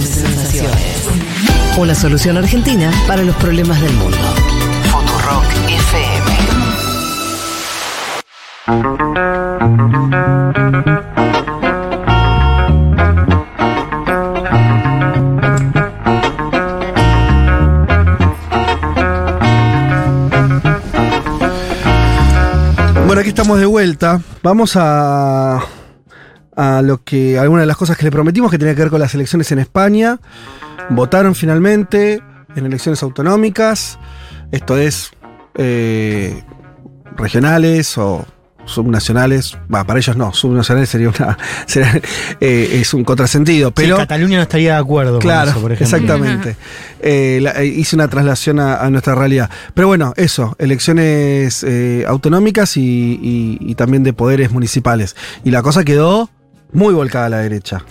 de sensaciones. Una solución argentina para los problemas del mundo. Futurock FM. Bueno, aquí estamos de vuelta. Vamos a, a lo que. algunas de las cosas que le prometimos que tenía que ver con las elecciones en España. Votaron finalmente en elecciones autonómicas. Esto es eh, regionales o subnacionales. Para ellos no, subnacionales sería una. sería, eh, es un contrasentido. Pero Sí, Cataluña no estaría de acuerdo Claro, con eso, por ejemplo. exactamente. Eh, la- eh, hice una traslación a, a nuestra realidad. Pero bueno, eso, elecciones eh, autonómicas y, y- y también de poderes municipales. Y la cosa quedó muy volcada a la derecha.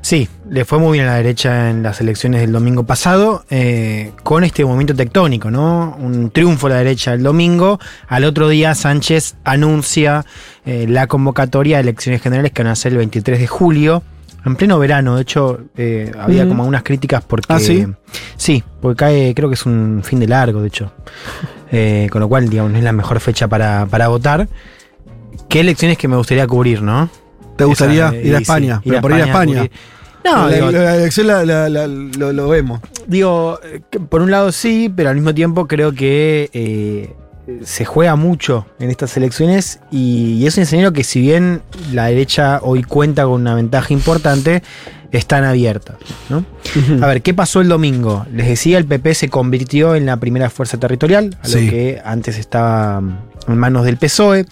Sí, le fue muy bien a la derecha en las elecciones del domingo pasado, eh, con este movimiento tectónico, ¿no? Un triunfo de la derecha el domingo. Al otro día, Sánchez anuncia eh, la convocatoria de elecciones generales que van a ser el 23 de julio. En pleno verano, de hecho, eh, había Mm. como unas críticas porque. ¿Ah, sí? Sí, porque cae, creo que es un fin de largo, de hecho. Eh, con lo cual, digamos, no es la mejor fecha para, para votar. ¿Qué elecciones que me gustaría cubrir, no? ¿Te gustaría Esa, ir a sí, España? ir pero por ir a España. No, la, digo, la elección la- lo, lo vemos. digo, eh, por un lado sí, pero al mismo tiempo creo que eh, se juega mucho en estas elecciones y, y es un escenario que si bien la derecha hoy cuenta con una ventaja importante, están abiertas. ¿no? A ver, ¿qué pasó el domingo? Les decía, el PP se convirtió en la primera fuerza territorial, a Sí. lo que antes estaba en manos del PSOE.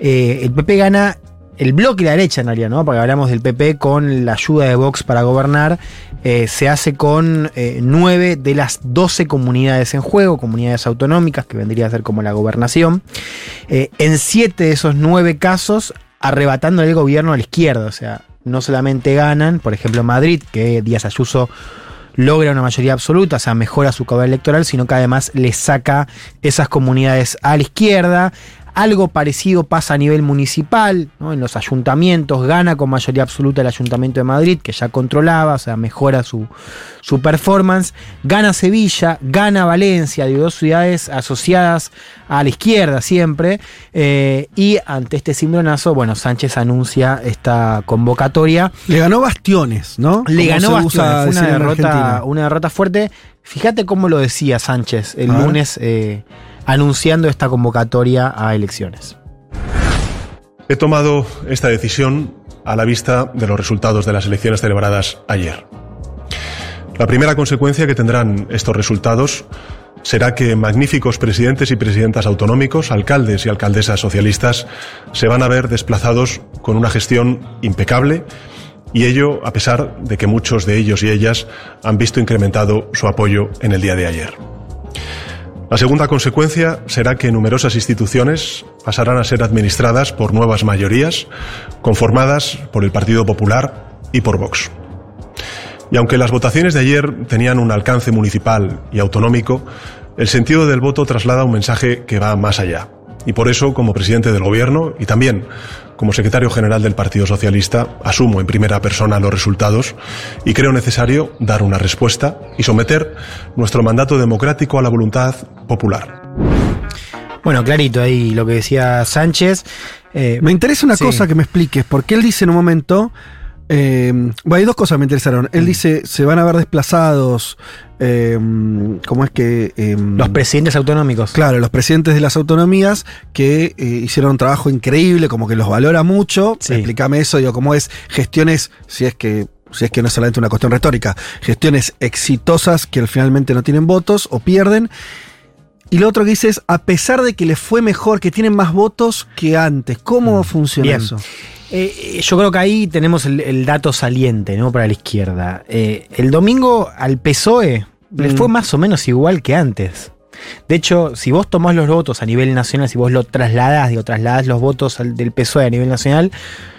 Eh, el PP gana el bloque y la derecha en realidad, ¿no? Porque hablamos del PP con la ayuda de Vox para gobernar. eh, se hace con eh, nueve de las 12 comunidades en juego, comunidades autonómicas, que vendría a ser como la gobernación. Eh, en siete de esos nueve casos, arrebatando el gobierno a la izquierda. O sea, no solamente ganan, por ejemplo, Madrid, que Díaz Ayuso logra una mayoría absoluta, o sea, mejora su caudal electoral, sino que además le saca esas comunidades a la izquierda. Algo parecido pasa a nivel municipal, ¿no? en los ayuntamientos, gana con mayoría absoluta el Ayuntamiento de Madrid, que ya controlaba, o sea, mejora su, su performance. Gana Sevilla, gana Valencia, de dos ciudades asociadas a la izquierda siempre. eh, y ante este cimbronazo, bueno, Sánchez anuncia esta convocatoria. Le ganó bastiones, ¿no? Le ganó Bastiones, una derrota, una derrota fuerte. Fíjate cómo lo decía Sánchez el lunes eh, anunciando esta convocatoria a elecciones. He tomado esta decisión a la vista de los resultados de las elecciones celebradas ayer. La primera consecuencia que tendrán estos resultados será que magníficos presidentes y presidentas autonómicos, alcaldes y alcaldesas socialistas, se van a ver desplazados con una gestión impecable y ello a pesar de que muchos de ellos y ellas han visto incrementado su apoyo en el día de ayer. La segunda consecuencia será que numerosas instituciones pasarán a ser administradas por nuevas mayorías, conformadas por el Partido Popular y por Vox. Y aunque las votaciones de ayer tenían un alcance municipal y autonómico, el sentido del voto traslada un mensaje que va más allá. Y por eso, como presidente del Gobierno y también como secretario general del Partido Socialista, asumo en primera persona los resultados y creo necesario dar una respuesta y someter nuestro mandato democrático a la voluntad popular. Bueno, clarito ahí lo que decía Sánchez. Eh, Me interesa una Sí. cosa que me expliques, porque él dice en un momento. Eh, bueno, hay dos cosas que me interesaron. Él dice, se van a ver desplazados. eh, ¿Cómo es que.? eh, los presidentes autonómicos. Claro, los presidentes de las autonomías que eh, hicieron un trabajo increíble, como que los valora mucho. Sí. Explícame eso, digo, cómo es gestiones, si es que. Si es que no es solamente una cuestión retórica, gestiones exitosas que finalmente no tienen votos o pierden. Y lo otro que dice es, a pesar de que les fue mejor, que tienen más votos que antes, ¿cómo funciona Bien. eso? Eh, yo creo que ahí tenemos el, el dato saliente, ¿no? Para la izquierda. Eh, el domingo al PSOE le Mm. fue más o menos igual que antes. De hecho, si vos tomás los votos a nivel nacional, si vos lo trasladás, digo, trasladás los votos al- del PSOE a nivel nacional,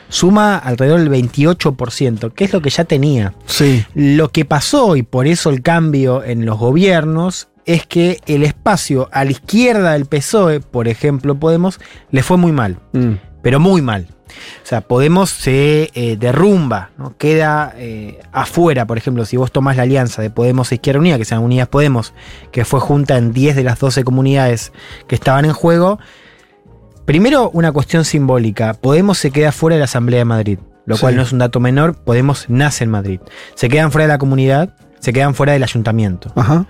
suma alrededor del 28%, que es lo que ya tenía. Sí. Lo que pasó, y por eso el cambio en los gobiernos, es que el espacio a la izquierda del PSOE, por ejemplo, Podemos, le fue muy mal. Mm. pero muy mal. O sea, Podemos se eh, derrumba, ¿no? queda eh, afuera, por ejemplo, si vos tomás la alianza de Podemos e Izquierda Unida, que sean Unidas Podemos, que fue junta en 10 de las 12 comunidades que estaban en juego, primero una cuestión simbólica, Podemos se queda fuera de la Asamblea de Madrid, lo Sí. cual no es un dato menor, Podemos nace en Madrid. Se quedan fuera de la comunidad, se quedan fuera del ayuntamiento Ajá.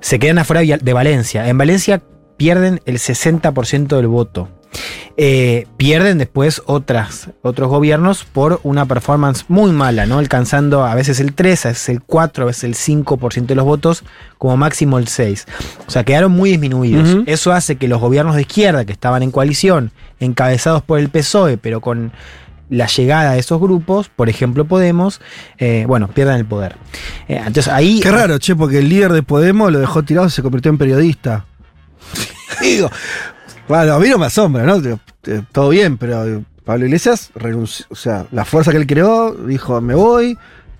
Se quedan afuera de Valencia. En Valencia pierden el 60% del voto. Eh, pierden después otras, otros gobiernos por una performance muy mala, ¿no? Alcanzando a veces el 3, a veces el 4, a veces el 5% de los votos, como máximo el 6. O sea, quedaron muy disminuidos. Eso hace que los gobiernos de izquierda que estaban en coalición, encabezados por el PSOE, pero con la llegada de esos grupos, por ejemplo Podemos, eh, bueno, pierdan el poder. Eh, entonces ahí... Qué raro, che, porque el líder de Podemos lo dejó tirado y se convirtió en periodista. Digo, bueno, a mí no me asombra, ¿no? Eh, Todo bien, pero Pablo Iglesias renunció, o sea, la fuerza que él creó, dijo, me voy,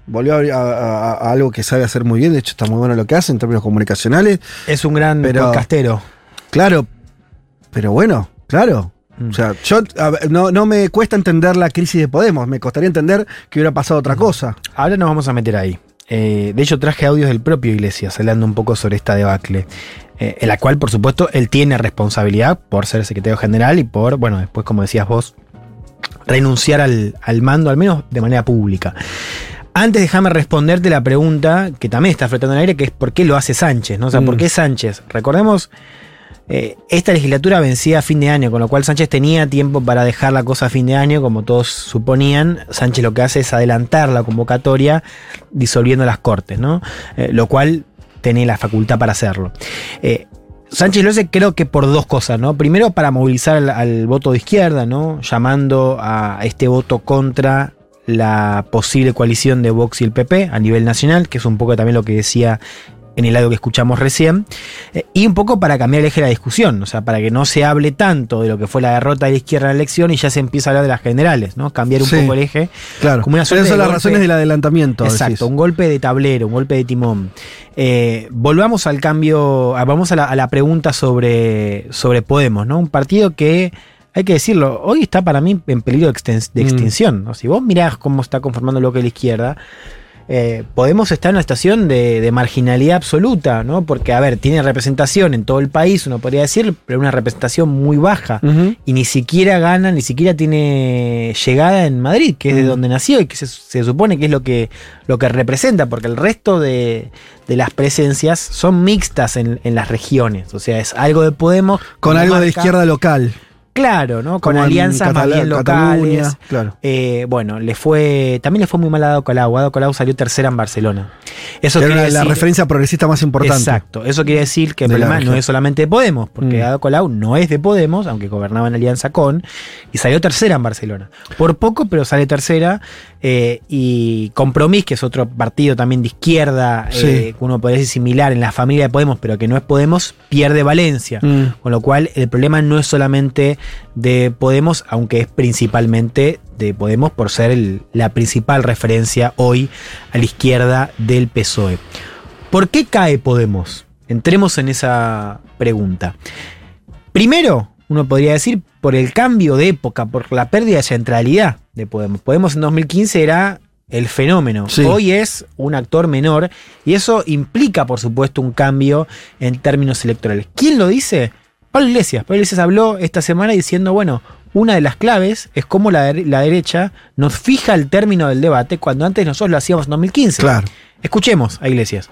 volvió a, a- a- a algo que sabe hacer muy bien, de hecho está muy bueno lo que hace en términos comunicacionales. Es un gran Pero- podcastero. Claro, pero bueno, claro. Mm. O sea, yo ver, no, no me cuesta entender la crisis de Podemos, me costaría entender que hubiera pasado otra cosa. Ahora nos vamos a meter ahí. Eh, de hecho, traje audios del propio Iglesias hablando un poco sobre esta debacle. eh, en la cual, por supuesto, él tiene responsabilidad por ser secretario general y por, bueno, después, como decías vos, renunciar al, al mando, al menos de manera pública. Antes déjame responderte la pregunta que también está flotando en el aire, que es ¿por qué lo hace Sánchez? ¿no? O sea, ¿por Mm. qué Sánchez? Recordemos, eh, esta legislatura vencía a fin de año, con lo cual Sánchez tenía tiempo para dejar la cosa a fin de año, como todos suponían. Sánchez lo que hace es adelantar la convocatoria disolviendo las cortes, ¿no? Eh, lo cual tenía la facultad para hacerlo. Eh, Sánchez lo hace creo que por dos cosas, ¿no? Primero para movilizar al, al voto de izquierda, ¿no? Llamando a este voto contra la posible coalición de Vox y el PP a nivel nacional, que es un poco también lo que decía en el audio que escuchamos recién, eh, y un poco para cambiar el eje de la discusión, o sea, para que no se hable tanto de lo que fue la derrota de la izquierda en la elección y ya se empieza a hablar de las generales, ¿no? Cambiar un Sí. poco el eje. Claro. Como una Esas suerte son las golpe- razones del adelantamiento. Exacto, decís. un golpe de tablero, un golpe de timón. Eh, volvamos al cambio, vamos a la, a la pregunta sobre, sobre Podemos, ¿no? Un partido que, hay que decirlo, hoy está para mí en peligro de, Mm. extinción. ¿no? Si vos mirás cómo está conformando lo que es la izquierda, eh, Podemos estar en una situación de, de marginalidad absoluta, ¿no? Porque, a ver, tiene representación en todo el país, uno podría decir, pero una representación muy baja y ni siquiera gana, ni siquiera tiene llegada en Madrid, que es de donde nació y que se, se supone que es lo que, lo que representa, porque el resto de, de las presencias son mixtas en, en las regiones. O sea, es algo de Podemos. Con algo de izquierda local. Claro, ¿no? Con alianzas más bien Cataluña, locales. Claro. Eh, bueno, le fue. También le fue muy mal a Colau. Ada Colau salió tercera en Barcelona. Eso Era la, referencia progresista más importante. Exacto. Eso quiere decir que el De problema no es solamente de Podemos, porque Mm. Colau no es de Podemos, aunque gobernaba en alianza con, y salió tercera en Barcelona. Por poco, pero sale tercera. Eh, y Compromís, que es otro partido también de izquierda, Sí. eh, que uno podría decir similar en la familia de Podemos, pero que no es Podemos, pierde Valencia. Mm. Con lo cual, el problema no es solamente de Podemos, aunque es principalmente de Podemos por ser el- la principal referencia hoy a la izquierda del PSOE. ¿Por qué cae Podemos? Entremos en esa pregunta. Primero, uno podría decir por el cambio de época, por la pérdida de centralidad de Podemos. Podemos en 2015 era el fenómeno. Sí. Hoy es un actor menor y eso implica, por supuesto, un cambio en términos electorales. ¿Quién lo dice? Pablo Iglesias. Pablo Iglesias habló esta semana diciendo, bueno, una de las claves es cómo la, la derecha nos fija el término del debate cuando antes nosotros lo hacíamos en 2015. Claro. Escuchemos a Iglesias.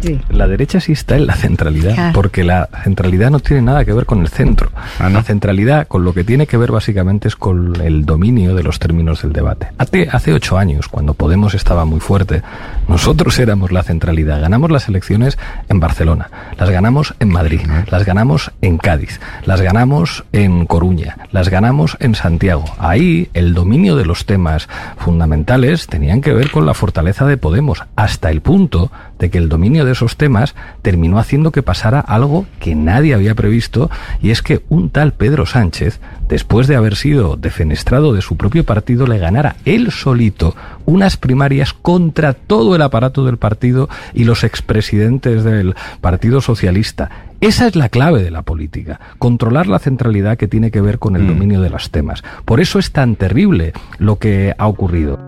Sí. La derecha sí está en la centralidad, Ah. porque la centralidad no tiene nada que ver con el centro. Ah, ¿no? La centralidad con lo que tiene que ver básicamente es con el dominio de los términos del debate. Hace, hace ocho años, cuando Podemos estaba muy fuerte, nosotros éramos la centralidad. Ganamos las elecciones en Barcelona, las ganamos en Madrid, las ganamos en Cádiz, las ganamos en Coruña, las ganamos en Santiago. Ahí el dominio de los temas fundamentales tenían que ver con la fortaleza de Podemos, hasta el punto de que el dominio de esos temas terminó haciendo que pasara algo que nadie había previsto, y es que un tal Pedro Sánchez, después de haber sido defenestrado de su propio partido, le ganara él solito unas primarias contra todo el aparato del partido y los expresidentes del Partido Socialista. Esa es la clave de la política, controlar la centralidad que tiene que ver con el Mm. dominio de los temas. Por eso es tan terrible lo que ha ocurrido.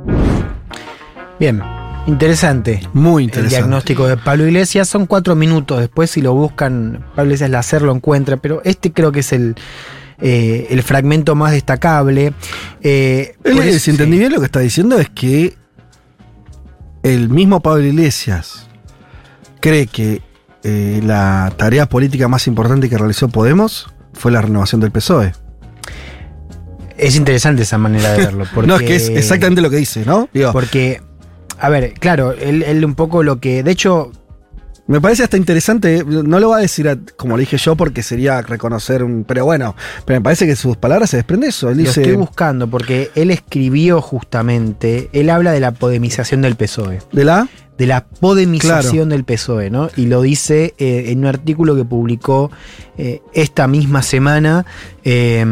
Bien, interesante. Muy El interesante. diagnóstico de Pablo Iglesias son cuatro minutos. Después, si lo buscan, Pablo Iglesias Lacer lo encuentra. Pero este creo que es el, eh, el fragmento más destacable. Eh, Él, por eso- si entendí sí. bien, lo que está diciendo es que el mismo Pablo Iglesias cree que eh, la tarea política más importante que realizó Podemos fue la renovación del PSOE. Es interesante esa manera de verlo. Porque, No, es que es exactamente lo que dice, ¿no? Digo, Porque, a ver, claro, él, él un poco lo que. De hecho, me parece hasta interesante, no lo va a decir a- como le dije yo porque sería reconocer un... Pero bueno, pero me parece que sus palabras se desprende eso. Él lo dice... estoy buscando porque él escribió justamente. Él habla de la podemización del PSOE. ¿De la? de la podemización del PSOE, ¿no? Y lo dice eh, en un artículo que publicó eh, esta misma semana eh,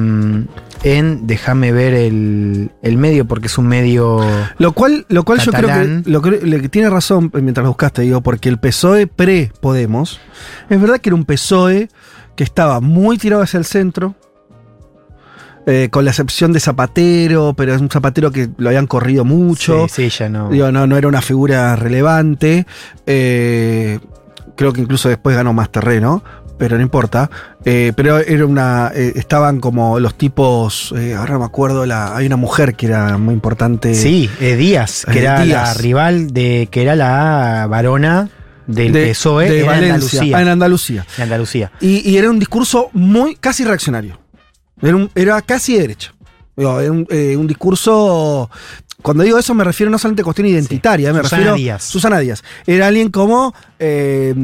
en, déjame ver el, el medio, porque es un medio... Lo cual, lo cual yo creo que, lo que le- tiene razón eh, mientras lo buscaste, digo, porque el PSOE pre-Podemos, es verdad que era un PSOE que estaba muy tirado hacia el centro, eh, con la excepción de Zapatero, pero es un Zapatero que lo habían corrido mucho. Sí, sí, ya no. Digo, no, no era una figura relevante. Eh, creo que incluso después ganó más terreno, pero no importa. Eh, pero era una. eh, estaban como los tipos. eh, ahora me acuerdo, la, hay una mujer que era muy importante. Sí, Díaz, que era la rival de, que era la varona del de, PSOE de en Valencia, Andalucía. en Andalucía. en Andalucía. Y, y era un discurso muy casi reaccionario. Era, un- era casi de derecha. Era un, eh, un discurso. Cuando digo eso me refiero no solamente a cuestión identitaria, me Susana refiero Díaz. Susana Díaz. Era alguien como eh,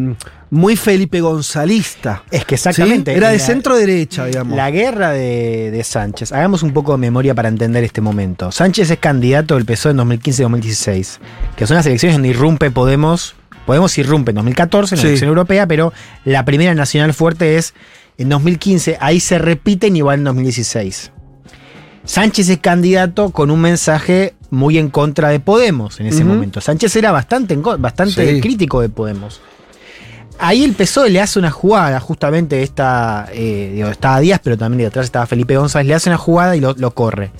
muy Felipe Gonzalista. Es que exactamente. ¿sí? Era de la- centro derecha, digamos. La guerra de, de Sánchez. Hagamos un poco de memoria para entender este momento. Sánchez es candidato del PSOE en 2015-2016, que son las elecciones donde irrumpe Podemos. Podemos irrumpe en 2014 en la Sí. elección europea, pero la primera nacional fuerte es en 2015. Ahí se repiten y va en 2016. Sánchez es candidato con un mensaje muy en contra de Podemos en ese momento. Sánchez era bastante, bastante Sí. crítico de Podemos. Ahí el PSOE le hace una jugada, justamente esta, eh, digo, estaba Díaz, pero también detrás estaba Felipe González, le hace una jugada y lo, lo corre.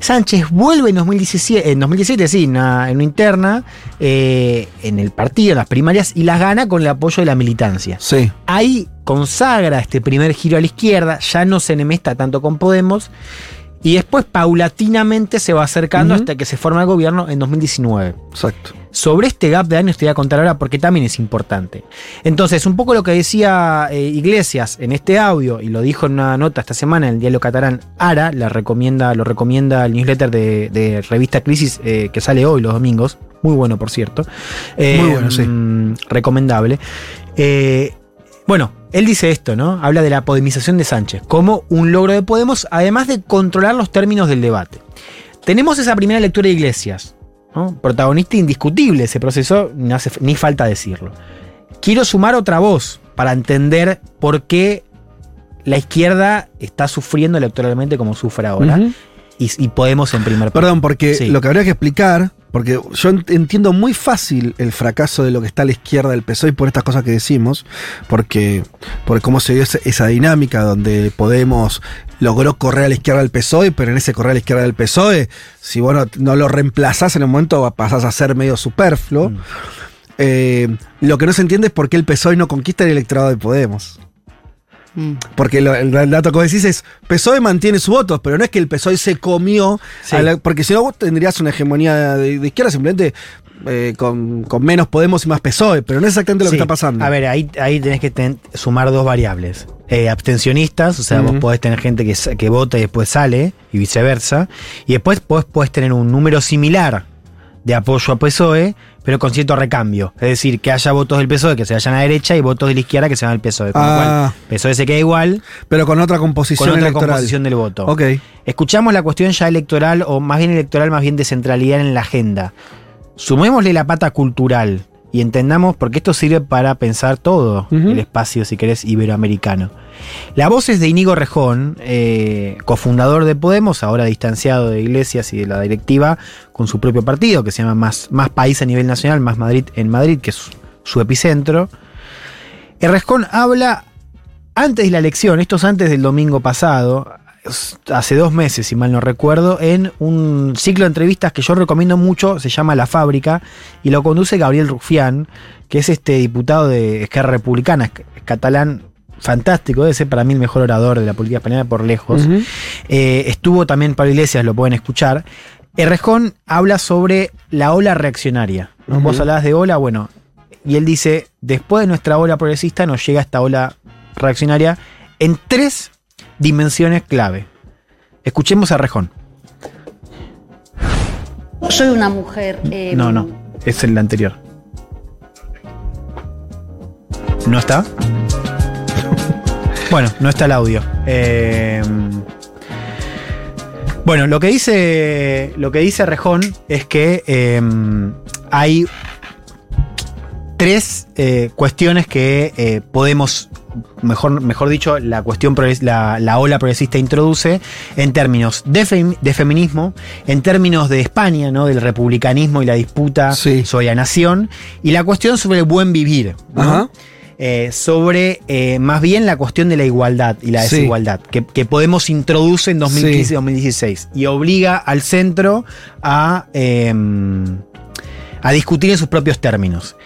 Sánchez vuelve en 2017, en 2017 sí, en una, en una interna, eh, en el partido, en las primarias, y las gana con el apoyo de la militancia. Sí. Ahí consagra este primer giro a la izquierda, ya no se enemesta tanto con Podemos, y después paulatinamente se va acercando hasta que se forma el gobierno en 2019. Exacto. Sobre este gap de años te voy a contar ahora porque también es importante. Entonces, un poco lo que decía eh, Iglesias en este audio, y lo dijo en una nota esta semana en el diario catalán Ara, la recomienda, lo recomienda el newsletter de, de revista Crisis eh, que sale hoy los domingos. Muy bueno, por cierto. Eh, Muy bueno, sí. mm, Recomendable. Eh, bueno, él dice esto, ¿no? Habla de la podemización de Sánchez como un logro de Podemos, además de controlar los términos del debate. Tenemos esa primera lectura de Iglesias, ¿no? protagonista indiscutible de ese proceso, no hace ni falta decirlo. Quiero sumar otra voz para entender por qué la izquierda está sufriendo electoralmente como sufre ahora y, y Podemos en primer plano. Perdón, porque Sí. lo que habría que explicar, porque yo ent- entiendo muy fácil el fracaso de lo que está a la izquierda del PSOE por estas cosas que decimos, porque por cómo se dio esa, esa dinámica donde Podemos logró correr a la izquierda del PSOE, pero en ese correr a la izquierda del PSOE, si vos no, no lo reemplazás en un momento pasás a ser medio superfluo. Mm. Eh, lo que no se entiende es por qué el PSOE no conquista el electorado de Podemos. Mm. Porque lo- el, dato que vos decís es, PSOE mantiene sus votos, pero no es que el PSOE se comió, Sí. a la- porque si no vos tendrías una hegemonía de, de izquierda simplemente eh, con, con menos Podemos y más PSOE, pero no es exactamente lo Sí. que está pasando. A ver, ahí, ahí tenés que ten- sumar dos variables. Eh, abstencionistas, o sea, vos podés tener gente que, que vota y después sale, y viceversa. Y después podés, podés tener un número similar de apoyo a PSOE, pero con cierto recambio. Es decir, que haya votos del PSOE que se vayan a la derecha y votos de la izquierda que se van al PSOE. Con lo Ah. cual, PSOE se queda igual pero con otra composición con otra electoral. composición del voto. Ok. Escuchamos la cuestión ya electoral, o más bien electoral, más bien de centralidad en la agenda. Sumémosle la pata cultural y entendamos, porque esto sirve para pensar todo el espacio, si querés, iberoamericano. La voz es de Inigo Rejón, eh, cofundador de Podemos, ahora distanciado de Iglesias y de la directiva, con su propio partido, que se llama Más, Más País a nivel nacional, Más Madrid en Madrid, que es su, su epicentro. Errejón habla antes de la elección, esto es antes del domingo pasado, hace dos meses, si mal no recuerdo, en un ciclo de entrevistas que yo recomiendo mucho, se llama La Fábrica, y lo conduce Gabriel Rufián, que es este diputado de Esquerra Republicana, es catalán fantástico, debe ser para mí el mejor orador de la política española por lejos. Eh, estuvo también Pablo Iglesias, lo pueden escuchar. Errejón habla sobre la ola reaccionaria. ¿no? Ujú. Vos hablabas de ola, bueno, y él dice, después de nuestra ola progresista nos llega esta ola reaccionaria en tres dimensiones clave. Escuchemos a Errejón. Soy una mujer. eh, No, no, es el anterior. ¿No está? bueno, no está el audio. Eh, bueno, lo que dice. Lo que dice Rejón es que eh, hay tres eh, cuestiones que eh, podemos. Mejor, mejor dicho, la cuestión la, la ola progresista introduce en términos de, fem- de feminismo, en términos de España, ¿no? Del republicanismo y la disputa Sí. sobre la nación, y la cuestión sobre el buen vivir. ¿no? Ajá. eh, sobre eh, más bien la cuestión de la igualdad y la Sí. desigualdad, que, que Podemos introduce en 2015 y 2016 y obliga al centro a, eh, a discutir en sus propios términos.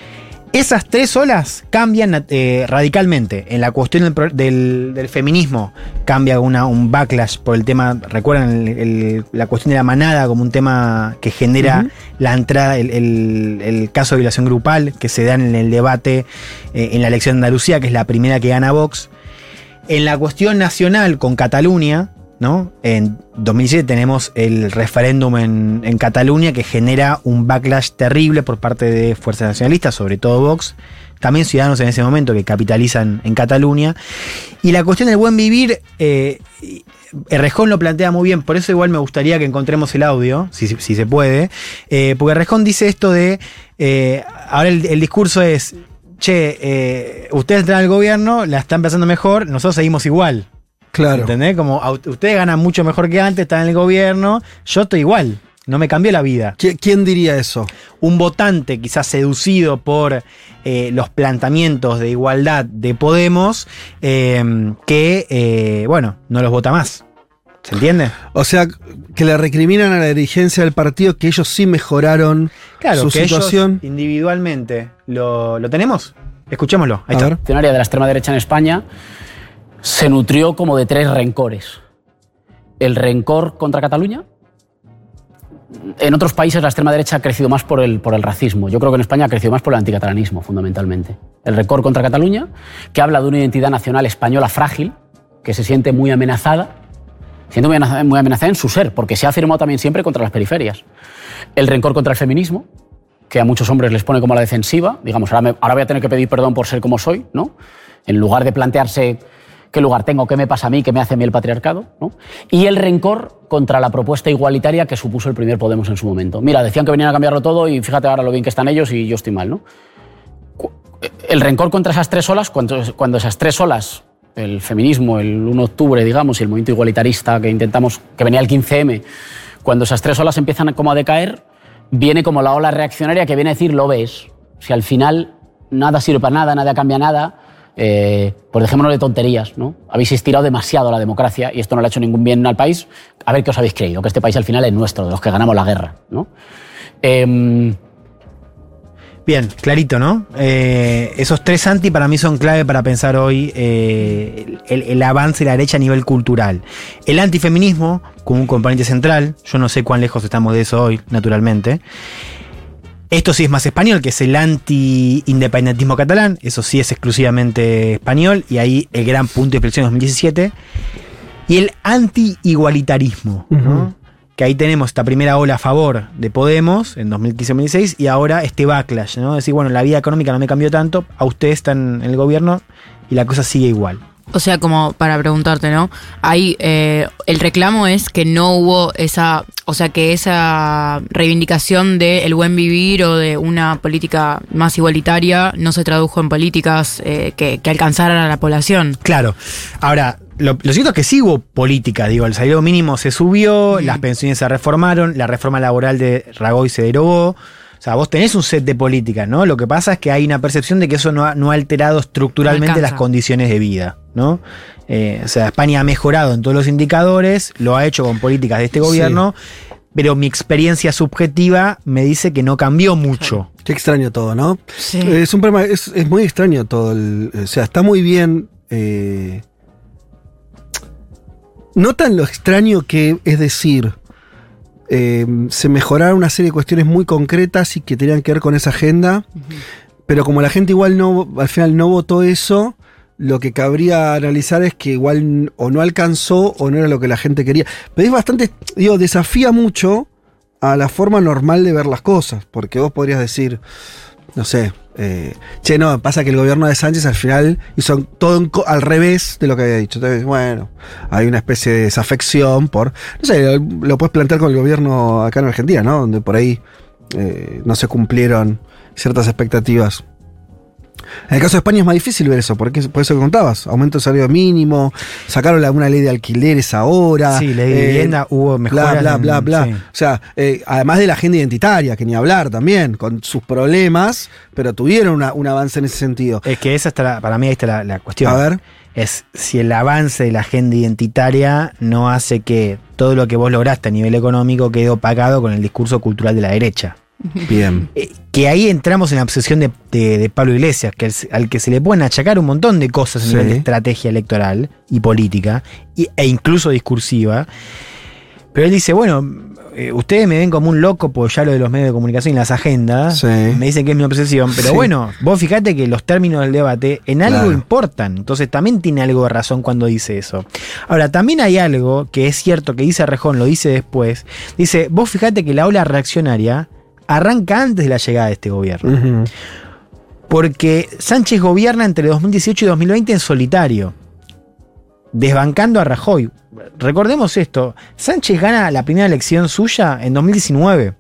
Esas tres olas cambian eh, radicalmente. En la cuestión del, pro- del- del feminismo cambia una, un backlash por el tema, recuerdan el- el- la cuestión de la manada como un tema que genera la entrada, el caso de violación grupal que se da en el debate eh, en la elección de Andalucía, que es la primera que gana Vox. En la cuestión nacional con Cataluña, En 2007 tenemos el referéndum en, Cataluña que genera un backlash terrible por parte de fuerzas nacionalistas, sobre todo Vox, también ciudadanos en ese momento que capitalizan en Cataluña. Y la cuestión del buen vivir, eh, Errejón lo plantea muy bien, por eso igual me gustaría que encontremos el audio, si, se puede, eh, porque Errejón dice esto de, eh, ahora el, discurso es, che, eh, ustedes están al gobierno, la están pensando mejor, nosotros seguimos igual. Claro. ¿Entendés? Como ustedes ganan mucho mejor que antes, están en el gobierno, yo estoy igual, no me cambió la vida. ¿Qui- ¿Quién diría eso? Un votante quizás seducido por eh, los planteamientos de igualdad de Podemos, eh, que, eh, bueno, no los vota más. ¿Se entiende? O sea, que le recriminan a la dirigencia del partido que ellos sí mejoraron Claro, su que situación. ellos individualmente lo, lo tenemos. Escuchémoslo. Ahí A está. ver. de la extrema derecha en España se nutrió como de tres rencores. El rencor contra Cataluña. En otros países la extrema derecha ha crecido más por el, por el racismo. Yo creo que en España ha crecido más por el anticatalanismo, fundamentalmente. El rencor contra Cataluña, que habla de una identidad nacional española frágil, que se siente muy amenazada, siente muy amenazada, muy amenazada en su ser, porque se ha afirmado también siempre contra las periferias. El rencor contra el feminismo, que a muchos hombres les pone como la defensiva, digamos, ahora, me- ahora voy a tener que pedir perdón por ser como soy, ¿no? En lugar de plantearse qué lugar tengo, qué me pasa a mí, qué me hace a mí el patriarcado, ¿no? Y el rencor contra la propuesta igualitaria que supuso el primer Podemos en su momento. Mira, decían que venían a cambiarlo todo y fíjate ahora lo bien que están ellos y yo estoy mal, ¿no? El rencor contra esas tres olas, cuando esas tres olas, el feminismo, el 1 de octubre, digamos, y el movimiento igualitarista que intentamos, que venía el 15M, cuando esas tres olas empiezan como a decaer, viene como la ola reaccionaria que viene a decir, lo ves, si al final nada sirve para nada, nada cambia nada, eh, pues dejémonos de tonterías, ¿no? Habéis estirado demasiado la democracia y esto no le ha hecho ningún bien al país. A ver qué os habéis creído, que este país al final es nuestro, de los que ganamos la guerra, ¿no? Em, Bien, clarito, ¿no? Eh, esos tres anti para mí son clave para pensar hoy eh, el, el avance de la derecha a nivel cultural. El antifeminismo como un componente central, yo no sé cuán lejos estamos de eso hoy, naturalmente. Esto sí es más español, que es el anti-independentismo catalán, eso sí es exclusivamente español, y ahí el gran punto de inflexión 2017. Y el anti-igualitarismo, ¿no? Que ahí tenemos esta primera ola a favor de Podemos en 2015-2016 y ahora este backlash, ¿no? Decir, bueno, la vida económica no me cambió tanto, a ustedes están en el gobierno y la cosa sigue igual. O sea, como para preguntarte, ¿no? Ahí eh, el reclamo es que no hubo esa, o sea, que esa reivindicación de el buen vivir o de una política más igualitaria no se tradujo en políticas eh, que, que alcanzaran a la población. Claro. Ahora, lo, lo cierto es que sí hubo política, digo, el salario mínimo se subió, las pensiones se reformaron, la reforma laboral de Rajoy se derogó. O sea, vos tenés un set de políticas, ¿no? Lo que pasa es que hay una percepción de que eso no ha, no ha alterado estructuralmente No las condiciones de vida. ¿no? Eh, o sea, España ha mejorado en todos los indicadores, lo ha hecho con políticas de este gobierno, pero mi experiencia subjetiva me dice que no cambió mucho. Qué extraño todo, ¿no? Sí. Es un problema, es, es muy extraño todo. el- o sea, está muy bien. eh, notan lo extraño que es decir. Eh, se mejoraron una serie de cuestiones muy concretas y que tenían que ver con esa agenda. Pero como la gente igual no, al final no votó eso, lo que cabría analizar es que igual o no alcanzó o no era lo que la gente quería. Pero es bastante, digo, desafía mucho a la forma normal de ver las cosas. Porque vos podrías decir, no sé, eh, che, no, pasa que el gobierno de Sánchez al final hizo todo al revés de lo que había dicho. Entonces, bueno, hay una especie de desafección por, no sé, lo, lo puedes plantear con el gobierno acá en Argentina, ¿no? Donde por ahí eh, no se cumplieron ciertas expectativas. En el caso de España es más difícil ver eso, porque por eso que contabas, aumento de salario mínimo, sacaron la- una ley de alquileres ahora. Sí, ley de eh, vivienda, hubo mejoras. Bla, bla, en- bla, bla. sí. O sea, eh, además de la agenda identitaria, que ni hablar también, con sus problemas, pero tuvieron una- un avance en ese sentido. Es que esa está la- para mí ahí está la, la cuestión. A ver. Es si el avance de la agenda identitaria no hace que todo lo que vos lograste a nivel económico quede opacado con el discurso cultural de la derecha. Bien. Eh, que ahí entramos en la obsesión de, de- de Pablo Iglesias, que al, al que se le pueden achacar un montón de cosas a Sí. nivel de estrategia electoral y política, y- e incluso discursiva. Pero él dice, bueno, eh, ustedes me ven como un loco por ya lo de los medios de comunicación y las agendas. Sí. Me dicen que es mi obsesión, pero Sí. bueno, vos fíjate que los términos del debate en algo Claro. importan. Entonces también tiene algo de razón cuando dice eso. Ahora, también hay algo que es cierto que dice Rejón, lo dice después. Dice, vos fíjate que la ola reaccionaria arranca antes de la llegada de este gobierno. Porque Sánchez gobierna entre 2018 y 2020 en solitario, desbancando a Rajoy. Recordemos esto, Sánchez gana la primera elección suya en 2019.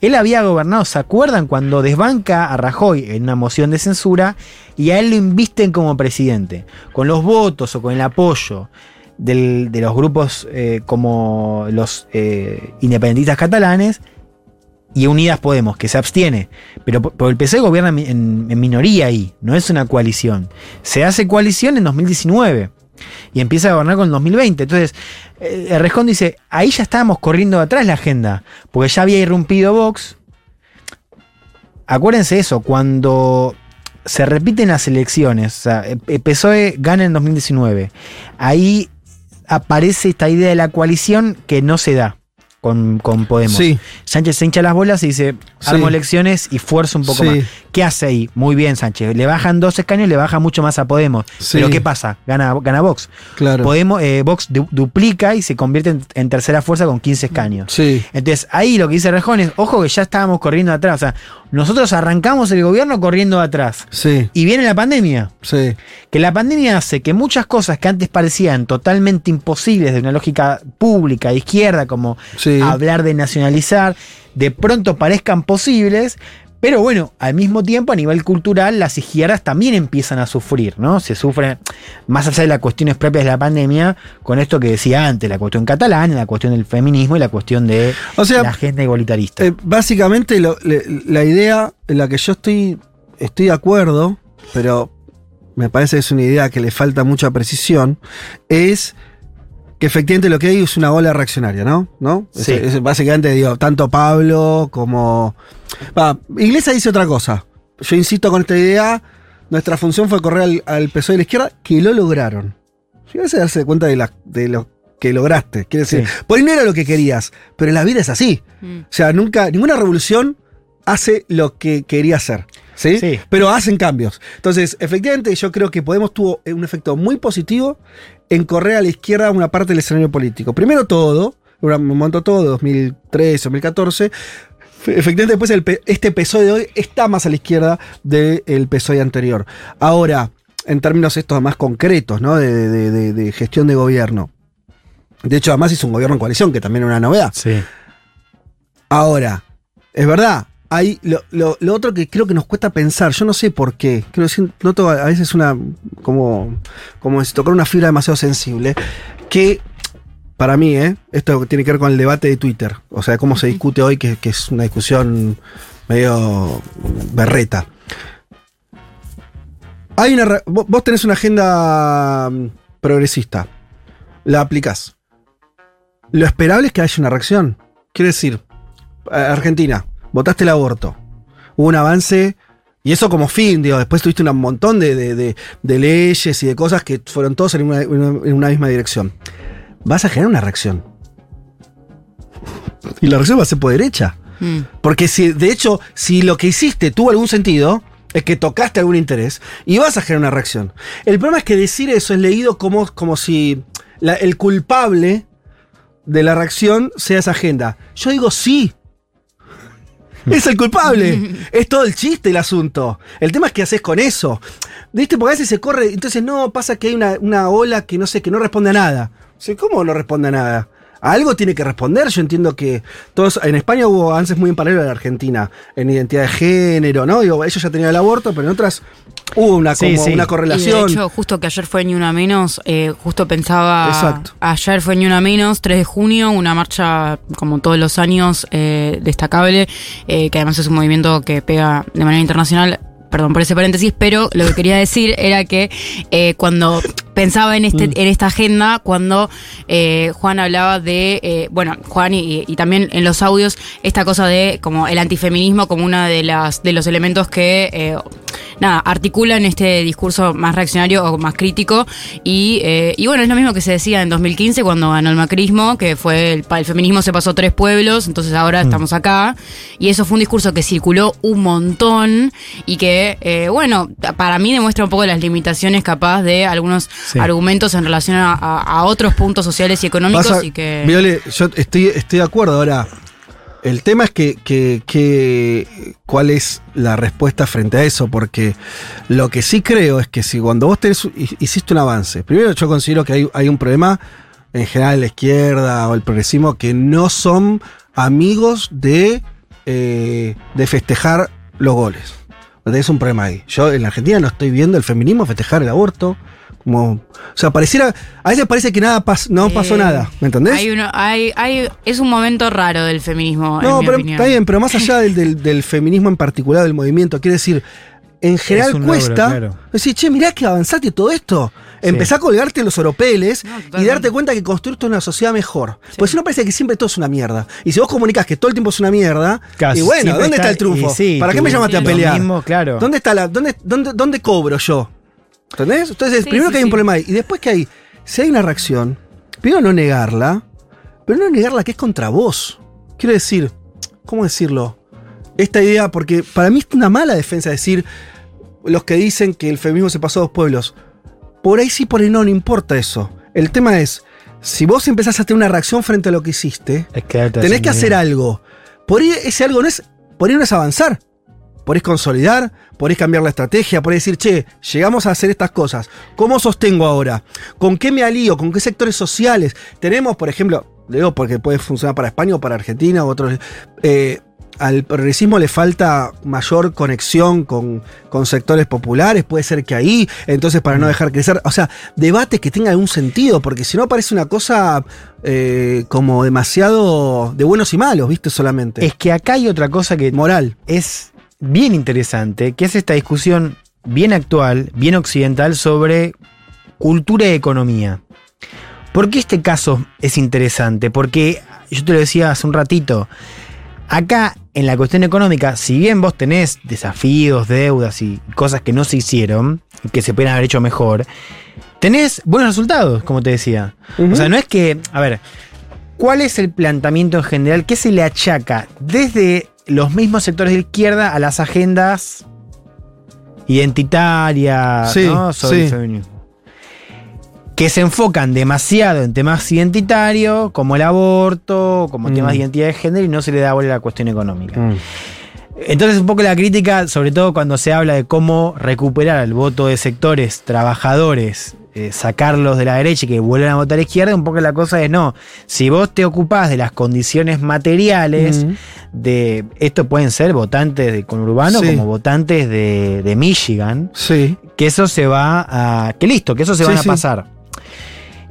Él había gobernado, ¿se acuerdan? Cuando desbanca a Rajoy en una moción de censura y a él lo invisten como presidente, con los votos o con el apoyo del- de los grupos eh, como los eh, independentistas catalanes y Unidas Podemos, que se abstiene. Pero, pero el PSOE gobierna en, minoría ahí, no es una coalición. Se hace coalición en 2019 y empieza a gobernar con el 2020. Entonces, eh, dice, ahí ya estábamos corriendo atrás la agenda, porque ya había irrumpido Vox. Acuérdense eso, cuando se repiten las elecciones, o sea, el PSOE gana en 2019, ahí aparece esta idea de la coalición que no se da con, con Podemos. Sí. Sánchez se hincha las bolas y dice, armo Sí. elecciones y fuerzo un poco Sí. más. ¿Qué hace ahí? Muy bien, Sánchez. Le bajan dos escaños, le baja mucho más a Podemos. Pero ¿qué pasa? Gana, gana Vox. Claro. Podemos, eh, Vox du- duplica y se convierte en, en tercera fuerza con 15 escaños. Sí. Entonces, ahí lo que dice Rejón es, ojo que ya estábamos corriendo atrás. O sea, nosotros arrancamos el gobierno corriendo atrás. Sí. Y viene la pandemia. Sí. Que la pandemia hace que muchas cosas que antes parecían totalmente imposibles de una lógica pública, de izquierda, como Sí. hablar de nacionalizar, de pronto parezcan posibles. Pero bueno, al mismo tiempo a nivel cultural las izquierdas también empiezan a sufrir, ¿no? Se sufren, más allá de las cuestiones propias de la pandemia, con esto que decía antes, la cuestión catalana, la cuestión del feminismo y la cuestión de O sea, la agenda igualitarista. Eh, básicamente lo- le- la idea en la que yo estoy, estoy de acuerdo, pero me parece que es una idea que le falta mucha precisión, es que efectivamente lo que hay es una ola reaccionaria, ¿no? ¿No? Sí. es básicamente, digo, tanto Pablo como... Va, Iglesia dice otra cosa. Yo insisto con esta idea, nuestra función fue correr al, al PSOE de la izquierda, que lo lograron. Fíjate darse cuenta de, la- de lo que lograste. Quiere decir, Sí. por ahí no era lo que querías, pero la vida es así. Mm. O sea, nunca, ninguna revolución hace lo que quería hacer. ¿Sí? Sí. Pero hacen cambios. Entonces, efectivamente, yo creo que Podemos tuvo un efecto muy positivo en correr a la izquierda una parte del escenario político. Primero todo, un momento todo, 2013, 2014. Efectivamente, después el este PSOE de hoy está más a la izquierda del PSOE anterior. Ahora, en términos estos más concretos, ¿no? De, de- de- de gestión de gobierno. De hecho, además hizo un gobierno en coalición, que también era una novedad. Sí. Ahora, es verdad, hay lo, lo- lo otro que creo que nos cuesta pensar, yo no sé por qué, creo que noto a veces una, como, como si tocar una fibra demasiado sensible, que para mí, ¿eh? esto tiene que ver con el debate de Twitter, o sea, cómo se discute hoy, que, que es una discusión medio berreta. Hay una, vos tenés una agenda mm, progresista. La aplicás. Lo esperable es que haya una reacción. Quiere decir, Argentina, votaste el aborto. Hubo un avance. Y eso como fin, digo, después tuviste un montón de, de- de- de leyes y de cosas que fueron todos en una, en una misma dirección. Vas a generar una reacción. Y la reacción va a ser por derecha. Mm. Porque si, de hecho, si lo que hiciste tuvo algún sentido, es que tocaste algún interés y vas a generar una reacción. El problema es que decir eso es leído como, como si la- el culpable de la reacción sea esa agenda. Yo digo sí. Es el culpable. es todo el chiste el asunto. El tema es qué haces con eso. ¿Viste? Porque a veces se corre. Entonces, no, pasa que hay una, una ola que no sé, que no responde a nada. O sea, ¿Cómo no responde a nada? A Algo tiene que responder. Yo entiendo que todos. En España hubo avances muy en paralelo a la Argentina. En identidad de género, ¿no? Digo, ellos ya tenían el aborto, pero en otras hubo una, Sí, como sí. una Y correlación. de hecho, justo que ayer fue ni una menos, eh, justo pensaba. Exacto. Ayer fue ni una menos, 3 de junio, una marcha como todos los años eh, destacable, eh, que además es un movimiento que pega de manera internacional. Perdón por ese paréntesis, pero lo que quería decir era que eh, cuando pensaba en este en esta agenda, cuando eh, Juan hablaba de, eh, bueno, Juan y, y también en los audios, esta cosa de como el antifeminismo como una de las de los elementos que eh, nada, articulan este discurso más reaccionario o más crítico. Y, eh, y bueno, es lo mismo que se decía en 2015 cuando ganó el macrismo, que fue el, el feminismo se pasó tres pueblos, entonces ahora estamos acá. Y eso fue un discurso que circuló un montón y que, eh, bueno, para mí demuestra un poco las limitaciones capaz de algunos Sí. argumentos en relación a, otros puntos sociales y económicos Pasa- y que... Viole, yo estoy, estoy de acuerdo. Ahora, el tema es que, que- que- cuál es la respuesta frente a eso, porque lo que sí creo es que si cuando vos tenés, hi- hiciste un avance, primero yo considero que hay, hay un problema en general en la izquierda o el progresismo que no son amigos de, eh, de festejar los goles. Tenés un problema ahí. Yo en la Argentina no estoy viendo el feminismo festejar el aborto. Como, o sea, pareciera. A veces parece que nada pas- no pasó Eh, nada. ¿Me entendés? Hay uno, hay, hay, es un momento raro del feminismo. no, en mi pero opinión. está bien, pero más allá del, del- del feminismo en particular, del movimiento, quiere decir, en general logro, cuesta claro. decir, che, mirá que avanzaste todo esto. Empezá a colgarte los oropeles No, y darte cuenta que construiste una sociedad mejor. Porque si no parece que siempre todo es una mierda. Y si vos comunicas que todo el tiempo es una mierda, Claro, y bueno, ¿dónde está, está- el triunfo? sí, ¿Para qué me llamaste a pelear? mismo, claro. ¿Dónde está la, dónde, dónde, dónde cobro yo? ¿Entendés? Entonces, Sí, primero sí, que hay un problema ahí. Y después que hay, si hay una reacción, primero no negarla, pero no negarla que es contra vos. Quiero decir, ¿cómo decirlo? Esta idea, porque para mí es una mala defensa decir los que dicen que el feminismo se pasó a dos pueblos. Por ahí sí, por ahí no, no importa eso. El tema es, si vos empezás a tener una reacción frente a lo que hiciste, Es tenés que hacer algo. Por ahí ese algo no es, por ahí no es avanzar. Podés consolidar, podés cambiar la estrategia, podés decir, che, llegamos a hacer estas cosas. ¿Cómo sostengo ahora? ¿Con qué me alío? ¿Con qué sectores sociales? Tenemos, por ejemplo, digo porque puede funcionar para España o para Argentina o otros. eh, al progresismo le falta mayor conexión con, con sectores populares, puede ser que ahí, entonces para no dejar crecer, o sea, debate que tenga algún sentido, porque si no parece una cosa eh, como demasiado de buenos y malos, ¿viste? Solamente. Es que acá hay otra cosa que moral. es bien interesante, que es esta discusión bien actual, bien occidental sobre cultura y economía. ¿Por qué este caso es interesante? Porque yo te lo decía hace un ratito, acá en la cuestión económica, si bien vos tenés desafíos, deudas y cosas que no se hicieron, que se pueden haber hecho mejor, tenés buenos resultados, como te decía. O sea, no es que, a ver, ¿cuál es el planteamiento en general? ¿Qué se le achaca desde los mismos sectores de izquierda a las agendas identitarias Sí, ¿no? sobre sí. Que se enfocan demasiado en temas identitarios, como el aborto, como Mm. temas de identidad de género, y no se le da bola a la cuestión económica. Entonces, un poco la crítica, sobre todo cuando se habla de cómo recuperar el voto de sectores trabajadores, eh, sacarlos de la derecha y que vuelvan a votar a izquierda, un poco la cosa es no. Si vos te ocupás de las condiciones materiales, de esto pueden ser votantes de conurbano Sí. como votantes de, de Michigan, Sí. que eso se va a. que listo, que eso se Sí, van a sí. pasar.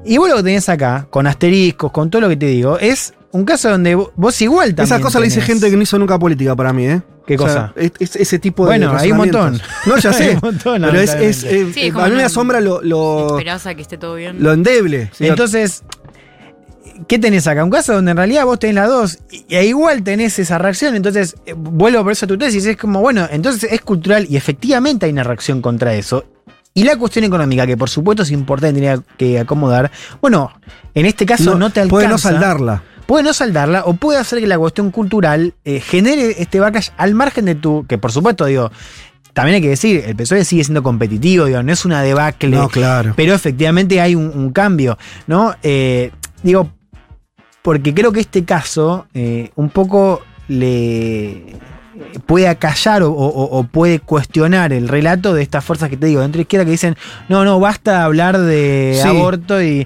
Y vos lo que tenés acá, con asteriscos, con todo lo que te digo, es un caso donde vo- vos igual también. Esa cosa la dice tenés- gente que no hizo nunca política para mí, ¿eh? ¿Qué O sea, cosa? es- es- ese tipo de. Bueno, hay un montón. No, ya sé. Hay un montón, pero es. es, eh, Sí, a mí me no- asombra lo, lo, Esperás a que esté todo bien. lo endeble. Entonces, ¿qué tenés acá? Un caso donde en realidad vos tenés las dos y, y igual tenés esa reacción. Entonces, eh, vuelvo por eso a tu tesis. Es como, bueno, entonces es cultural y efectivamente hay una reacción contra eso. Y la cuestión económica, que por supuesto es importante, tenía que acomodar. Bueno, en este caso no, te alcanza. Puede no saldarla. Puede no saldarla o puede hacer que la cuestión cultural eh, genere este backlash al margen de tu. Que por supuesto, digo. También hay que decir, el PSOE sigue siendo competitivo, digo, no es una debacle. No, claro. Pero efectivamente hay un, un cambio, ¿no? Eh, digo, porque creo que este caso eh, un poco le puede acallar o, o- o puede cuestionar el relato de estas fuerzas que te digo, dentro de izquierda que dicen, no, no, basta hablar de Sí. aborto y,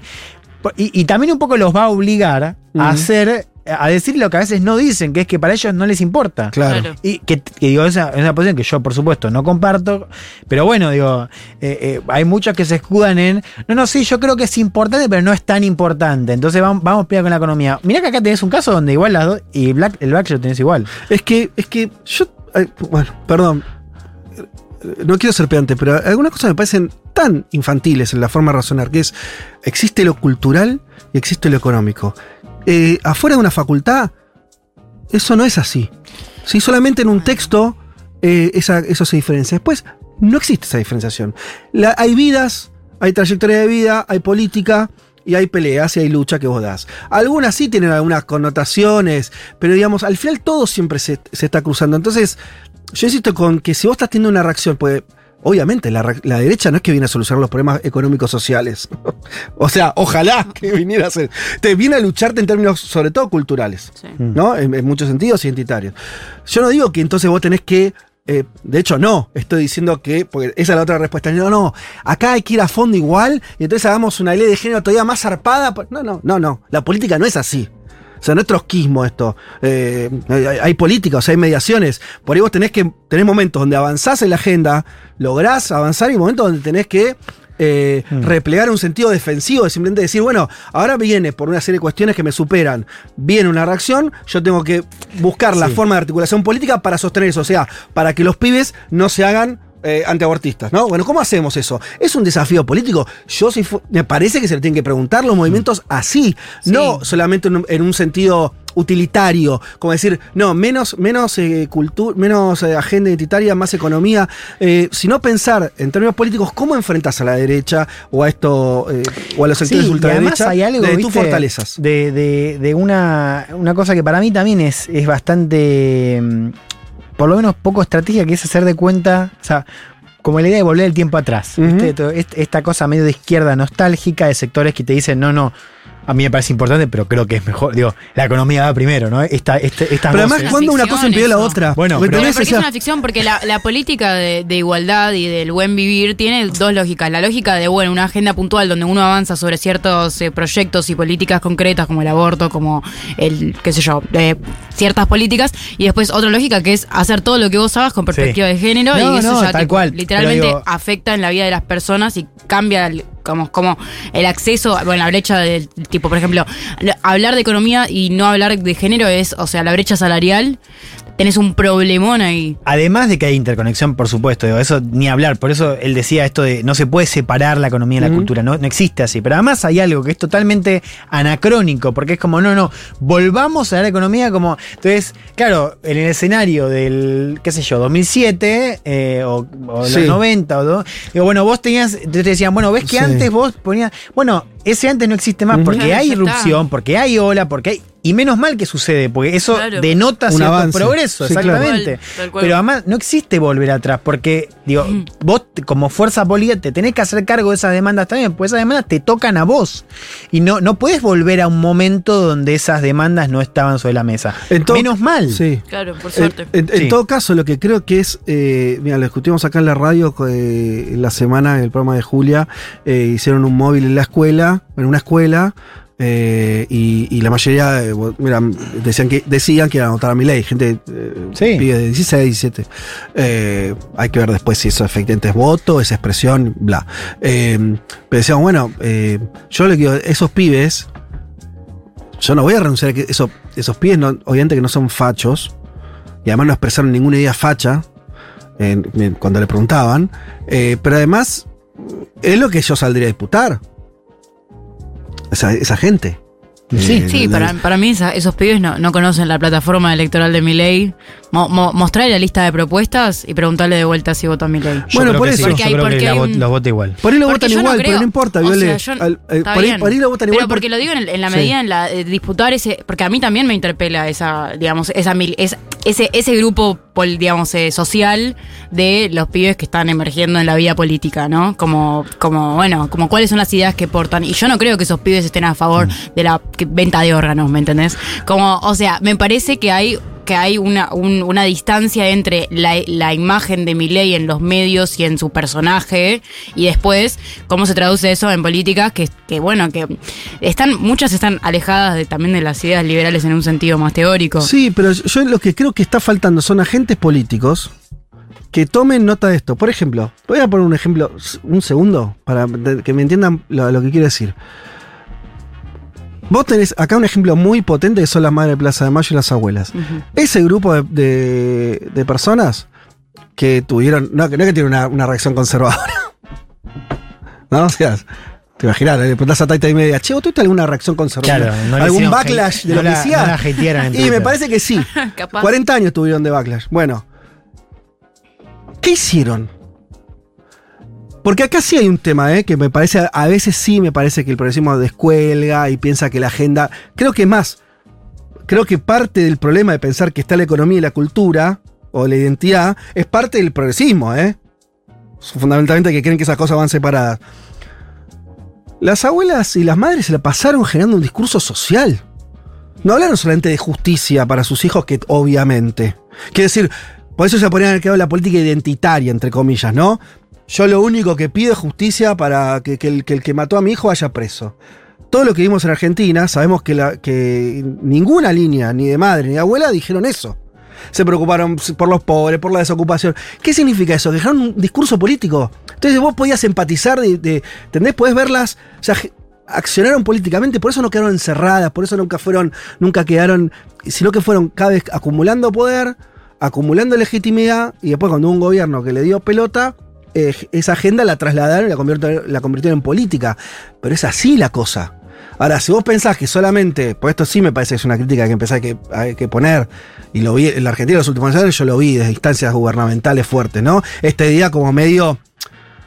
y, y también un poco los va a obligar a hacer, a decir lo que a veces no dicen, que es que para ellos no les importa. Claro. Claro. Y que, que digo, esa es una posición que yo, por supuesto, no comparto. Pero bueno, digo, eh, eh, hay muchos que se escudan en. No, no, sí, yo creo que es importante, pero no es tan importante. Entonces vamos, vamos a pelear con la economía. Mirá que acá tenés un caso donde igual las dos. Y Black, el Black lo tenés igual. Es que, es que yo. ay, bueno, perdón. No quiero ser pedante, pero algunas cosas me parecen tan infantiles en la forma de razonar, que es, existe lo cultural y existe lo económico. Eh, afuera de una facultad, eso no es así. Si solamente en un texto eh, esa- eso se diferencia. Después, no existe esa diferenciación. La- hay vidas, hay trayectoria de vida, hay política y hay peleas y hay lucha que vos das. Algunas sí tienen algunas connotaciones, pero digamos, al final todo siempre se, se está cruzando. Entonces, yo insisto con que si vos estás teniendo una reacción, pues obviamente la, la derecha no es que viene a solucionar los problemas económicos sociales. o sea, ojalá que viniera a ser. Te viene a lucharte en términos sobre todo culturales. Sí. ¿no? En, en muchos sentidos identitarios. Yo no digo que entonces vos tenés que. eh, de hecho, no. Estoy diciendo que. Porque esa es la otra respuesta. No, no. Acá hay que ir a fondo igual. Y entonces hagamos una ley de género todavía más zarpada. No, no, no, no. La política no es así. O sea, no es trotskismo esto. Eh, hay, política, o sea, hay mediaciones. Por ahí vos tenés que. Tenés momentos donde avanzás en la agenda, lográs avanzar y momentos donde tenés que. eh, replegar un sentido defensivo, de simplemente decir, bueno, ahora viene por una serie de cuestiones que me superan, viene una reacción, yo tengo que buscar la forma de articulación política para sostener eso, o sea, para que los pibes no se hagan eh, antiabortistas, ¿no? Bueno, ¿cómo hacemos eso? ¿Es un desafío político? Yo sí, me parece que se le tienen que preguntar los movimientos así, Sí. no solamente en un, en un sentido utilitario, como decir, no, menos, menos cultura, menos eh, agenda identitaria, más economía, eh, sino pensar en términos políticos cómo enfrentas a la derecha o a esto, eh, o a los sectores Sí, ultraderecha hay algo, de tus fortalezas. De, de- de una, una cosa que para mí también es, es bastante, mm, por lo menos poco estratégica, que es hacer de cuenta, o sea, como la idea de volver el tiempo atrás. Todo est- Esta cosa medio de izquierda nostálgica de sectores que te dicen, no, no, a mí me parece importante, pero creo que es mejor. Digo, la economía va primero, ¿no? Esta, este, estas Pero además, cuando una cosa impide la otra. Bueno, pero- Pero porque es una ficción, porque la, la política de, de igualdad y del buen vivir tiene dos lógicas. La lógica de, bueno, una agenda puntual donde uno avanza sobre ciertos eh, proyectos y políticas concretas como el aborto, como el, qué sé yo, eh, ciertas políticas. Y después otra lógica que es hacer todo lo que vos hagas con perspectiva de género No, y eso no, ya tal tipo, cual. literalmente digo- afecta en la vida de las personas y cambia el- como, como el acceso, bueno, la brecha del tipo, por ejemplo, lo- hablar de economía y no hablar de género es, o sea, la brecha salarial, tenés un problemón ahí. Además de que hay interconexión, por supuesto, digo, eso ni hablar. Por eso él decía esto de no se puede separar la economía de la cultura, no, no existe así. Pero además hay algo que es totalmente anacrónico, porque es como, no, no, volvamos a la economía como. Entonces, claro, en el escenario del, qué sé yo, 2007 eh, o, o Sí. los 90 o do- digo, bueno, vos tenías, te decían, bueno, ves que Sí. antes vos ponías, bueno, ese antes no existe más porque Claro, hay está. irrupción, porque hay ola, porque hay. Y menos mal que sucede, porque eso Claro. denota Un cierto avance. progreso, Sí, claro. exactamente. Tal cual, tal cual. Pero además no existe volver atrás, porque digo, vos te- como fuerza política te tenés que hacer cargo de esas demandas también, porque esas demandas te tocan a vos. Y no, no puedes volver a un momento donde esas demandas no estaban sobre la mesa. Menos mal. Sí. Claro, por suerte. en- en Sí. todo caso, lo que creo que es, eh, mira, lo discutimos acá en la radio eh, en la semana, en el programa de Julia, eh, hicieron un móvil en la escuela, en una escuela, eh, y, y la mayoría, eh, mira, decían que decían que iban a votar a mi ley, gente eh, Sí. pibe de 16, 17. Eh, hay que ver después si eso efectivamente es voto, esa expresión, bla. Pero decían, bueno, yo le digo, esos pibes, yo no voy a renunciar a que esos, esos pibes, no- obviamente que no son fachos, y además no expresaron ninguna idea facha en- en- cuando le preguntaban, pero además es lo que yo saldría a disputar. Esa, esa gente. Sí, Eh, Sí, para, para mí esa- esos pibes no, no conocen la plataforma electoral de Milei. Mo, mo- mostrarle la lista de propuestas y preguntarle de vuelta si vota Milei. Yo Bueno, creo por eso. sí, Porque yo hay- creo porque que la hay vot- un- los vota igual. Por ahí lo Porque votan yo no igual, pero no importa, o Viole. sea, yo- Al- eh, por, ahí, por ahí lo votan Pero igual. porque lo digo en, en la Sí. medida en la de disputar ese, porque a mí también me interpela esa, digamos, esa mil- es- ese, ese grupo, pol- digamos, eh, social de los pibes que están emergiendo en la vida política, ¿no? Como, como, bueno, como cuáles son las ideas que portan. Y yo no creo que esos pibes estén a favor Mm. de la venta de órganos, ¿me entendés? Como, o sea, me parece que hay que hay una, un- una distancia entre la, la imagen de Milei en los medios y en su personaje y después cómo se traduce eso en políticas que, que bueno, que están muchas están alejadas de, también de las ideas liberales en un sentido más teórico. Sí, pero yo lo que creo que está faltando son agentes políticos que tomen nota de esto. Por ejemplo, voy a poner un ejemplo, un segundo, para que me entiendan lo que quiero decir. Vos tenés acá un ejemplo muy potente que son las madres de Plaza de Mayo y las abuelas. Ese grupo de, de- de personas que tuvieron, no, es que tienen una, una reacción conservadora. no, o sea, te imaginas, le preguntás a Taita y media, che, ¿vos tuviste alguna reacción conservadora? Claro, no ¿Algún backlash de no lo que la- decía? no y me parece que sí. Capaz. 40 años tuvieron de backlash. Bueno, ¿qué hicieron? Porque acá sí hay un tema, ¿eh? que me parece, a veces sí me parece que el progresismo descuelga y piensa que la agenda. Creo que más. Creo que parte del problema de pensar que está la economía y la cultura, o la identidad, es parte del progresismo, ¿eh? Fundamentalmente que creen que esas cosas van separadas. Las abuelas y las madres se la pasaron generando un discurso social. No hablaron solamente de justicia para sus hijos, que obviamente. Quiere decir, por eso se ponían el quedado la política identitaria, entre comillas, ¿no? Yo lo único que pido es justicia para que, el, que mató a mi hijo vaya preso. Todo lo que vimos en Argentina, sabemos que, ninguna línea, ni de madre ni de abuela, dijeron eso. Se preocuparon por los pobres, por la desocupación. ¿Qué significa eso? Dejaron un discurso político. Entonces vos podías empatizar, de, de- ¿entendés? Podés verlas, o sea, accionaron políticamente, por eso no quedaron encerradas, por eso nunca fueron, nunca quedaron, sino que fueron cada vez acumulando poder, acumulando legitimidad, y después cuando hubo un gobierno que le dio pelota, eh, esa agenda la trasladaron y la convirtieron, la convirtieron en política. Pero es así la cosa. Ahora, si vos pensás que solamente, pues esto sí me parece que es una crítica que empezás que, hay que poner, y lo vi en la Argentina en los últimos años, yo lo vi desde instancias gubernamentales fuertes, ¿no? Esta idea como medio,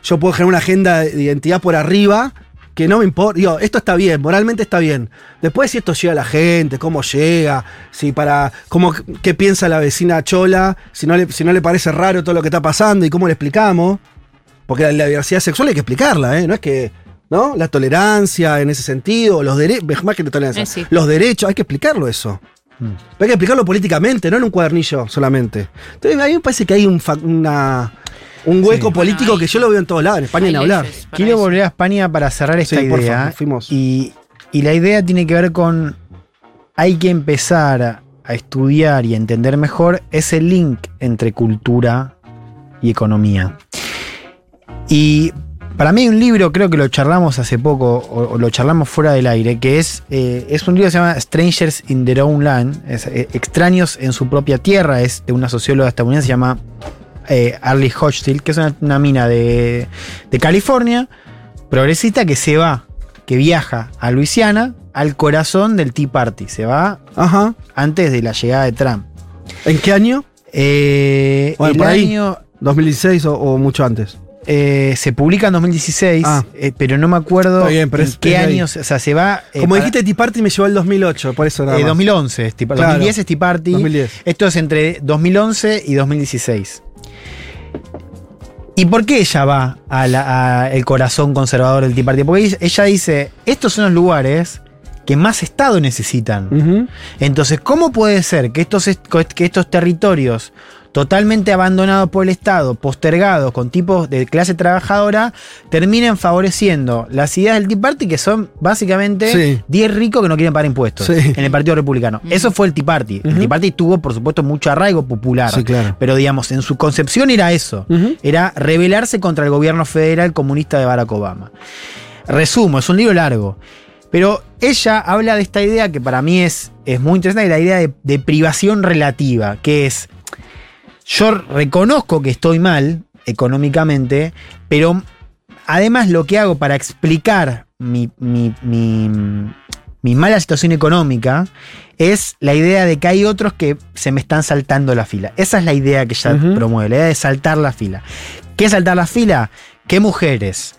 yo puedo generar una agenda de identidad por arriba, que no me importa, digo, esto está bien, moralmente está bien. Después si esto llega a la gente, cómo llega, si para, cómo, qué piensa la vecina Chola, si no si no le parece raro todo lo que está pasando y cómo le explicamos. Porque la, la diversidad sexual hay que explicarla, ¿eh? No es que, ¿no? La tolerancia en ese sentido, los derechos, más que la tolerancia, Eh, sí. los derechos, hay que explicarlo eso. Mm. Pero hay que explicarlo políticamente, no en un cuadernillo solamente. Entonces a mí me parece que hay un, una, un hueco político hay- que yo lo veo en todos lados, en España ni hablar. Quiero eso. volver a España para cerrar esta Sí, por idea. favor, fuimos. Y, y la idea tiene que ver con. Hay que empezar a, a estudiar y a entender mejor ese link entre cultura y economía. Y para mí hay un libro, creo que lo charlamos hace poco, o, o lo charlamos fuera del aire, que es, eh, es un libro que se llama Strangers in Their Own Land, es, eh, Extraños en su propia tierra, es de una socióloga estadounidense, se llama eh, Arlie Hochschild, que es una, una mina de, de California, progresista que se va, que viaja a Luisiana, al corazón del Tea Party, se va Ajá. antes de la llegada de Trump. ¿En qué año? Bueno, el por ahí. año ¿2016 o, o mucho antes? Eh, se publica en 2016, Ah. eh, pero no me acuerdo Está bien, pero en es- qué años, o sea, se va... eh, Como para- dijiste, Tea Party me llevó al 2008, por eso nada eh, más. 2011, es. Claro. 2010 es Tea Party. 2010. Esto es entre 2011 y 2016. ¿Y por qué ella va al corazón conservador del Tea Party? Porque ella- ella dice, estos son los lugares que más Estado necesitan. Entonces, ¿cómo puede ser que estos, est- que estos territorios totalmente abandonados por el Estado, postergados con tipos de clase trabajadora, terminen favoreciendo las ideas del Tea Party que son básicamente Sí. 10 ricos que no quieren pagar impuestos Sí. en el Partido Republicano? Eso fue el Tea Party. El. Tea Party tuvo, por supuesto, mucho arraigo popular. Sí, claro. Pero digamos, en su concepción era eso. Era rebelarse contra el gobierno federal comunista de Barack Obama. Resumo, es un libro largo. Pero ella habla de esta idea que para mí es, es muy interesante, la idea de, de privación relativa, que es yo reconozco que estoy mal económicamente, pero además lo que hago para explicar mi, mi- mi- mi mala situación económica es la idea de que hay otros que se me están saltando la fila. Esa es la idea que Ujú. promueve, la idea de saltar la fila. ¿Qué es saltar la fila? Que mujeres,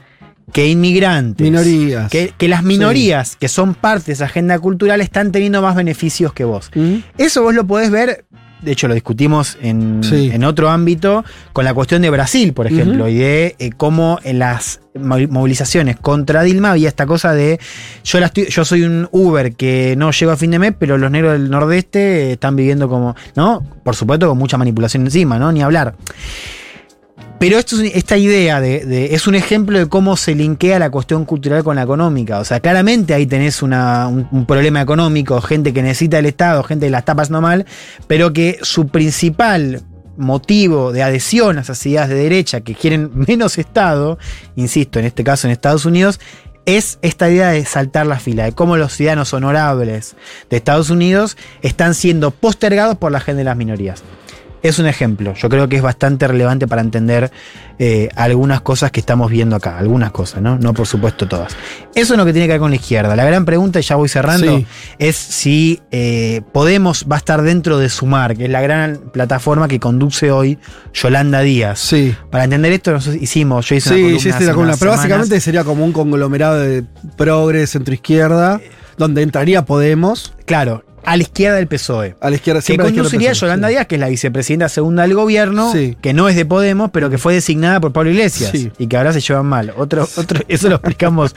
que inmigrantes, Minorías. que, que las minorías que son parte de esa agenda cultural están teniendo más beneficios que vos. Eso vos lo podés ver, de hecho lo discutimos en, Sí. en otro ámbito, con la cuestión de Brasil, por ejemplo, y de eh, cómo en las mo- movilizaciones contra Dilma había esta cosa de yo, la estoy- yo soy un Uber que no llego a fin de mes, pero los negros del nordeste están viviendo como, ¿no? Por supuesto con mucha manipulación encima, ¿no? Ni hablar. Pero esta idea de, es un ejemplo de cómo se linkea la cuestión cultural con la económica. O sea, claramente ahí tenés un, un problema económico, gente que necesita el Estado, gente que la está pasando mal, pero que su principal motivo de adhesión a esas ideas de derecha que quieren menos Estado, insisto, en este caso en Estados Unidos, es esta idea de saltar la fila, de cómo los ciudadanos honorables de Estados Unidos están siendo postergados por la agenda de las minorías. Es un ejemplo, yo creo que es bastante relevante para entender eh, algunas cosas que estamos viendo acá, algunas cosas, ¿no? No por supuesto todas. Eso es lo que tiene que ver con la izquierda. La gran pregunta, y ya voy cerrando, Sí. es si eh, Podemos va a estar dentro de Sumar, que es la gran plataforma que conduce hoy Yolanda Díaz. Sí. Para entender esto, nosotros hicimos, yo hice una Sí, columna sí, la columna. Pero básicamente sería como un conglomerado de progres, centro-izquierda, donde entraría Podemos, Claro, a la izquierda del PSOE. a la izquierda Que siempre izquierda conduciría a PSOE, Yolanda sí. Díaz, que es la vicepresidenta segunda del gobierno, Sí. que no es de Podemos, pero que fue designada por Pablo Iglesias Sí. y que ahora se llevan mal. Otro, otro, eso lo explicamos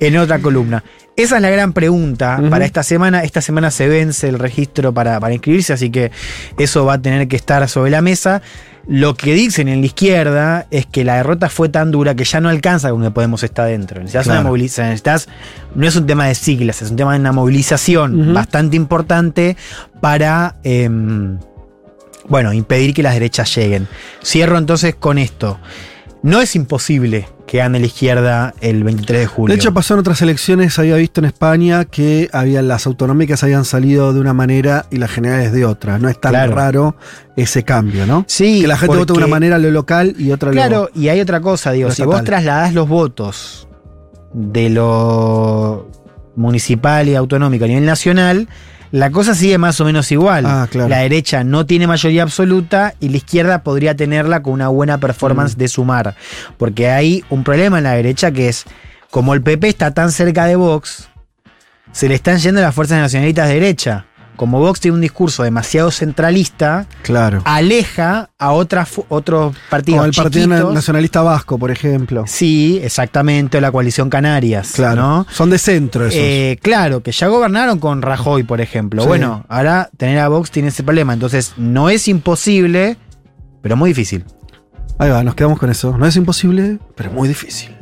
en otra columna. Esa es la gran pregunta para esta semana. Esta semana se vence el registro para, para inscribirse, así que eso va a tener que estar sobre la mesa. Lo que dicen en la izquierda es que la derrota fue tan dura que ya no alcanza con que Podemos estar dentro. Necesitas Claro. una movilización. Necesitas, no es un tema de siglas, es un tema de una movilización bastante importante para, em, bueno, impedir que las derechas lleguen. Cierro entonces con esto. No es imposible que gane la izquierda el 23 de julio. De hecho, pasó en otras elecciones, había visto en España que había, las autonómicas habían salido de una manera y las generales de otra. No es tan Claro. raro ese cambio, ¿no? sí, que la gente vota de una manera lo local y otra lo- Claro, y hay otra cosa, digo, si vos trasladás los votos de lo municipal y autonómico a nivel nacional, la cosa sigue más o menos igual. Ah, claro. La derecha no tiene mayoría absoluta y la izquierda podría tenerla con una buena performance Mm. de sumar. Porque hay un problema en la derecha que es, como el PP está tan cerca de Vox, se le están yendo las fuerzas nacionalistas de derecha. Como Vox tiene un discurso demasiado centralista, Claro. aleja a otras otros partidos Como el Partido. Nacionalista Vasco, por ejemplo. Sí, exactamente, o la coalición Canarias. Claro. ¿no? Son de centro esos. Eh, claro, que ya gobernaron con Rajoy, por ejemplo. Sí. Bueno, ahora tener a Vox tiene ese problema. Entonces, no es imposible, pero muy difícil. Ahí va, nos quedamos con eso. No es imposible, pero muy difícil.